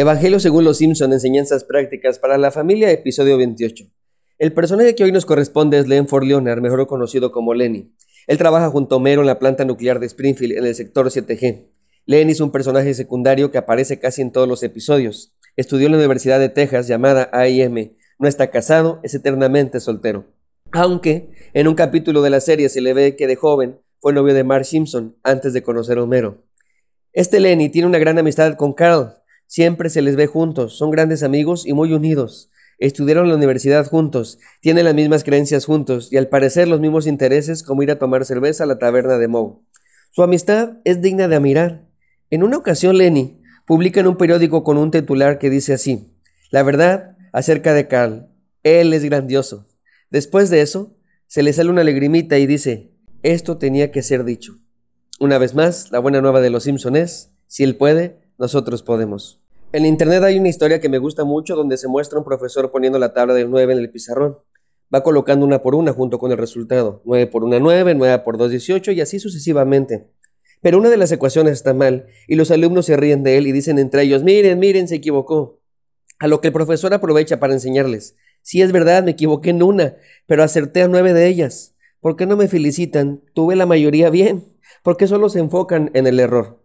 Evangelio según los Simpson, enseñanzas prácticas para la familia, episodio 28. El personaje que hoy nos corresponde es Lenford Leonard, mejor conocido como Lenny. Él trabaja junto a Homero en la planta nuclear de Springfield en el sector 7G. Lenny es un personaje secundario que aparece casi en todos los episodios. Estudió en la Universidad de Texas llamada AIM. No está casado, es eternamente soltero. Aunque en un capítulo de la serie se le ve que de joven fue novio de Mark Simpson antes de conocer a Homero. Este Lenny tiene una gran amistad con Carl. Siempre se les ve juntos, son grandes amigos y muy unidos. Estudiaron la universidad juntos, tienen las mismas creencias juntos y al parecer los mismos intereses como ir a tomar cerveza a la taberna de Moe. Su amistad es digna de admirar. En una ocasión Lenny publica en un periódico con un titular que dice así, La verdad acerca de Carl, él es grandioso. Después de eso, se le sale una legrimita y dice, esto tenía que ser dicho. Una vez más, la buena nueva de los Simpson es, si él puede, nosotros podemos. En internet hay una historia que me gusta mucho donde se muestra un profesor poniendo la tabla del 9 en el pizarrón. Va colocando una por una junto con el resultado. 9 por 1, 9, 9 por 2, 18 y así sucesivamente. Pero una de las ecuaciones está mal y los alumnos se ríen de él y dicen entre ellos, miren, miren, se equivocó. A lo que el profesor aprovecha para enseñarles, sí es verdad, me equivoqué en una, pero acerté a nueve de ellas. ¿Por qué no me felicitan? Tuve la mayoría bien. ¿Por qué solo se enfocan en el error?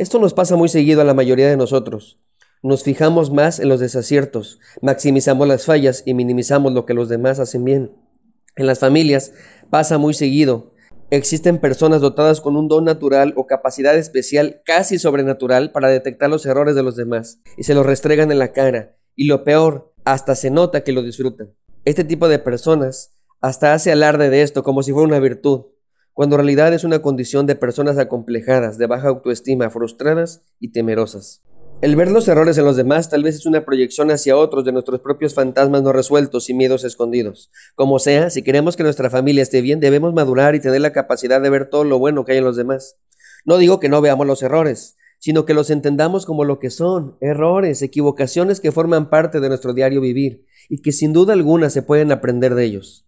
Esto nos pasa muy seguido a la mayoría de nosotros. Nos fijamos más en los desaciertos, maximizamos las fallas y minimizamos lo que los demás hacen bien. En las familias pasa muy seguido. Existen personas dotadas con un don natural o capacidad especial casi sobrenatural para detectar los errores de los demás y se los restregan en la cara. Y lo peor, hasta se nota que lo disfrutan. Este tipo de personas hasta hace alarde de esto como si fuera una virtud, cuando en realidad es una condición de personas acomplejadas, de baja autoestima, frustradas y temerosas. El ver los errores en los demás tal vez es una proyección hacia otros de nuestros propios fantasmas no resueltos y miedos escondidos. Como sea, si queremos que nuestra familia esté bien, debemos madurar y tener la capacidad de ver todo lo bueno que hay en los demás. No digo que no veamos los errores, sino que los entendamos como lo que son, errores, equivocaciones que forman parte de nuestro diario vivir y que sin duda alguna se pueden aprender de ellos.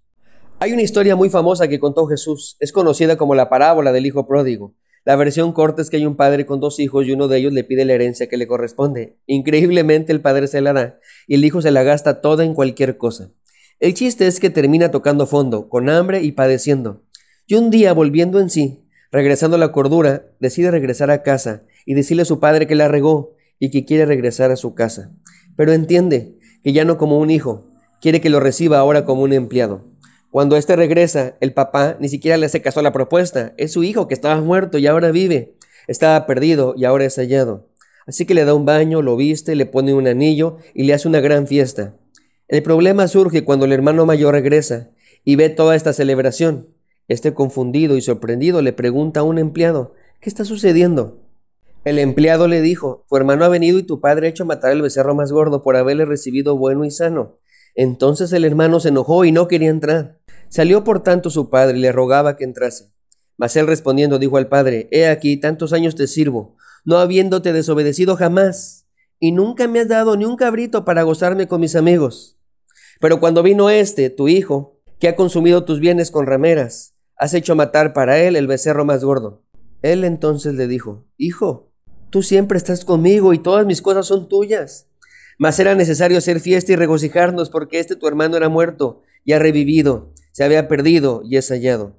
Hay una historia muy famosa que contó Jesús, es conocida como la parábola del hijo pródigo. La versión corta es que hay un padre con dos hijos y uno de ellos le pide la herencia que le corresponde. Increíblemente el padre se la da y el hijo se la gasta toda en cualquier cosa. El chiste es que termina tocando fondo, con hambre y padeciendo. Y un día, volviendo en sí, regresando a la cordura, decide regresar a casa y decirle a su padre que la regó y que quiere regresar a su casa. Pero entiende que ya no como un hijo, quiere que lo reciba ahora como un empleado. Cuando éste regresa, el papá ni siquiera le hace caso a la propuesta. Es su hijo que estaba muerto y ahora vive. Estaba perdido y ahora es hallado. Así que le da un baño, lo viste, le pone un anillo y le hace una gran fiesta. El problema surge cuando el hermano mayor regresa y ve toda esta celebración. Este confundido y sorprendido le pregunta a un empleado, ¿qué está sucediendo? El empleado le dijo, tu hermano ha venido y tu padre ha hecho matar el becerro más gordo por haberle recibido bueno y sano. Entonces el hermano se enojó y no quería entrar. Salió por tanto su padre y le rogaba que entrase. Mas él respondiendo dijo al padre, He aquí, tantos años te sirvo, no habiéndote desobedecido jamás, y nunca me has dado ni un cabrito para gozarme con mis amigos. Pero cuando vino este, tu hijo, que ha consumido tus bienes con rameras, has hecho matar para él el becerro más gordo. Él entonces le dijo, Hijo, tú siempre estás conmigo y todas mis cosas son tuyas. Mas era necesario hacer fiesta y regocijarnos porque este tu hermano era muerto y ha revivido se había perdido y es hallado.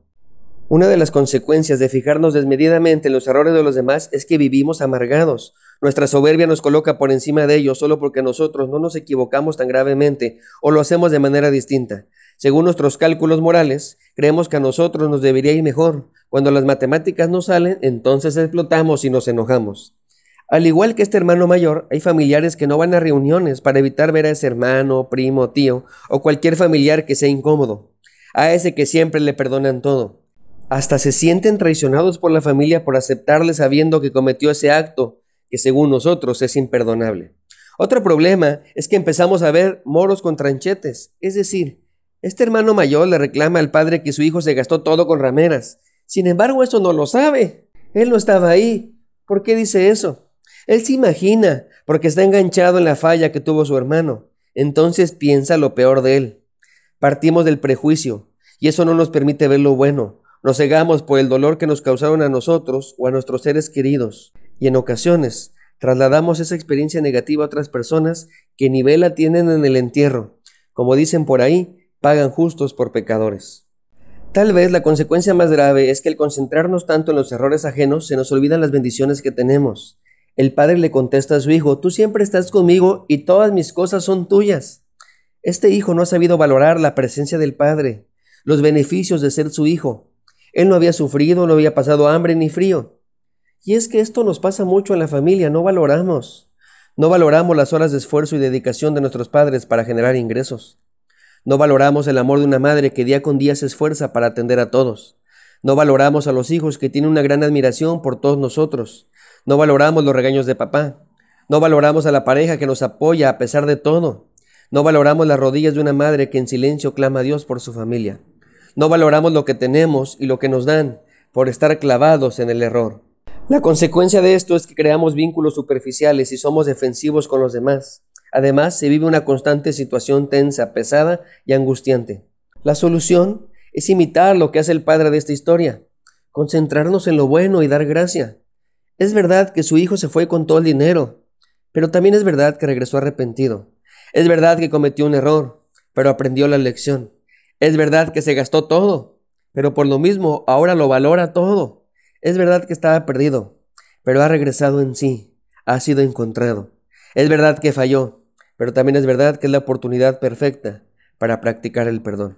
Una de las consecuencias de fijarnos desmedidamente en los errores de los demás es que vivimos amargados. Nuestra soberbia nos coloca por encima de ellos solo porque nosotros no nos equivocamos tan gravemente o lo hacemos de manera distinta. Según nuestros cálculos morales, creemos que a nosotros nos debería ir mejor. Cuando las matemáticas no salen, entonces explotamos y nos enojamos. Al igual que este hermano mayor, hay familiares que no van a reuniones para evitar ver a ese hermano, primo, tío o cualquier familiar que sea incómodo a ese que siempre le perdonan todo. Hasta se sienten traicionados por la familia por aceptarle sabiendo que cometió ese acto que según nosotros es imperdonable. Otro problema es que empezamos a ver moros con tranchetes, es decir, este hermano mayor le reclama al padre que su hijo se gastó todo con rameras. Sin embargo, eso no lo sabe. Él no estaba ahí. ¿Por qué dice eso? Él se imagina, porque está enganchado en la falla que tuvo su hermano. Entonces piensa lo peor de él. Partimos del prejuicio y eso no nos permite ver lo bueno. Nos cegamos por el dolor que nos causaron a nosotros o a nuestros seres queridos y en ocasiones trasladamos esa experiencia negativa a otras personas que ni vela tienen en el entierro. Como dicen por ahí, pagan justos por pecadores. Tal vez la consecuencia más grave es que al concentrarnos tanto en los errores ajenos se nos olvidan las bendiciones que tenemos. El padre le contesta a su hijo, tú siempre estás conmigo y todas mis cosas son tuyas. Este hijo no ha sabido valorar la presencia del padre, los beneficios de ser su hijo. Él no había sufrido, no había pasado hambre ni frío. Y es que esto nos pasa mucho en la familia, no valoramos. No valoramos las horas de esfuerzo y dedicación de nuestros padres para generar ingresos. No valoramos el amor de una madre que día con día se esfuerza para atender a todos. No valoramos a los hijos que tienen una gran admiración por todos nosotros. No valoramos los regaños de papá. No valoramos a la pareja que nos apoya a pesar de todo. No valoramos las rodillas de una madre que en silencio clama a Dios por su familia. No valoramos lo que tenemos y lo que nos dan por estar clavados en el error. La consecuencia de esto es que creamos vínculos superficiales y somos defensivos con los demás. Además, se vive una constante situación tensa, pesada y angustiante. La solución es imitar lo que hace el padre de esta historia, concentrarnos en lo bueno y dar gracia. Es verdad que su hijo se fue con todo el dinero, pero también es verdad que regresó arrepentido. Es verdad que cometió un error, pero aprendió la lección. Es verdad que se gastó todo, pero por lo mismo ahora lo valora todo. Es verdad que estaba perdido, pero ha regresado en sí, ha sido encontrado. Es verdad que falló, pero también es verdad que es la oportunidad perfecta para practicar el perdón.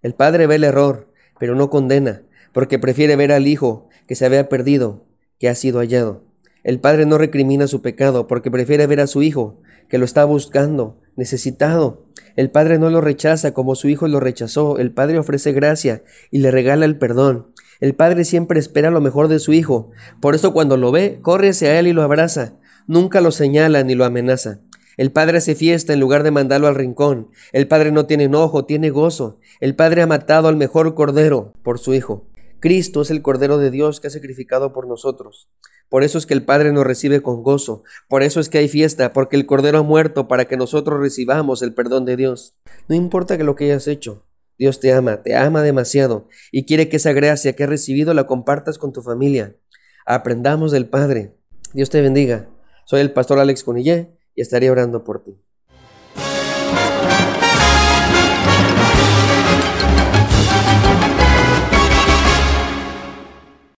El padre ve el error, pero no condena, porque prefiere ver al hijo que se había perdido, que ha sido hallado. El padre no recrimina su pecado, porque prefiere ver a su hijo, que lo está buscando, necesitado. El padre no lo rechaza como su hijo lo rechazó, el padre ofrece gracia y le regala el perdón. El padre siempre espera lo mejor de su hijo. Por eso cuando lo ve, corre hacia él y lo abraza. Nunca lo señala ni lo amenaza. El padre hace fiesta en lugar de mandarlo al rincón. El padre no tiene enojo, tiene gozo. El padre ha matado al mejor cordero por su hijo. Cristo es el Cordero de Dios que ha sacrificado por nosotros. Por eso es que el Padre nos recibe con gozo. Por eso es que hay fiesta, porque el Cordero ha muerto para que nosotros recibamos el perdón de Dios. No importa que lo que hayas hecho, Dios te ama, te ama demasiado y quiere que esa gracia que has recibido la compartas con tu familia. Aprendamos del Padre. Dios te bendiga. Soy el pastor Alex Conillé y estaré orando por ti.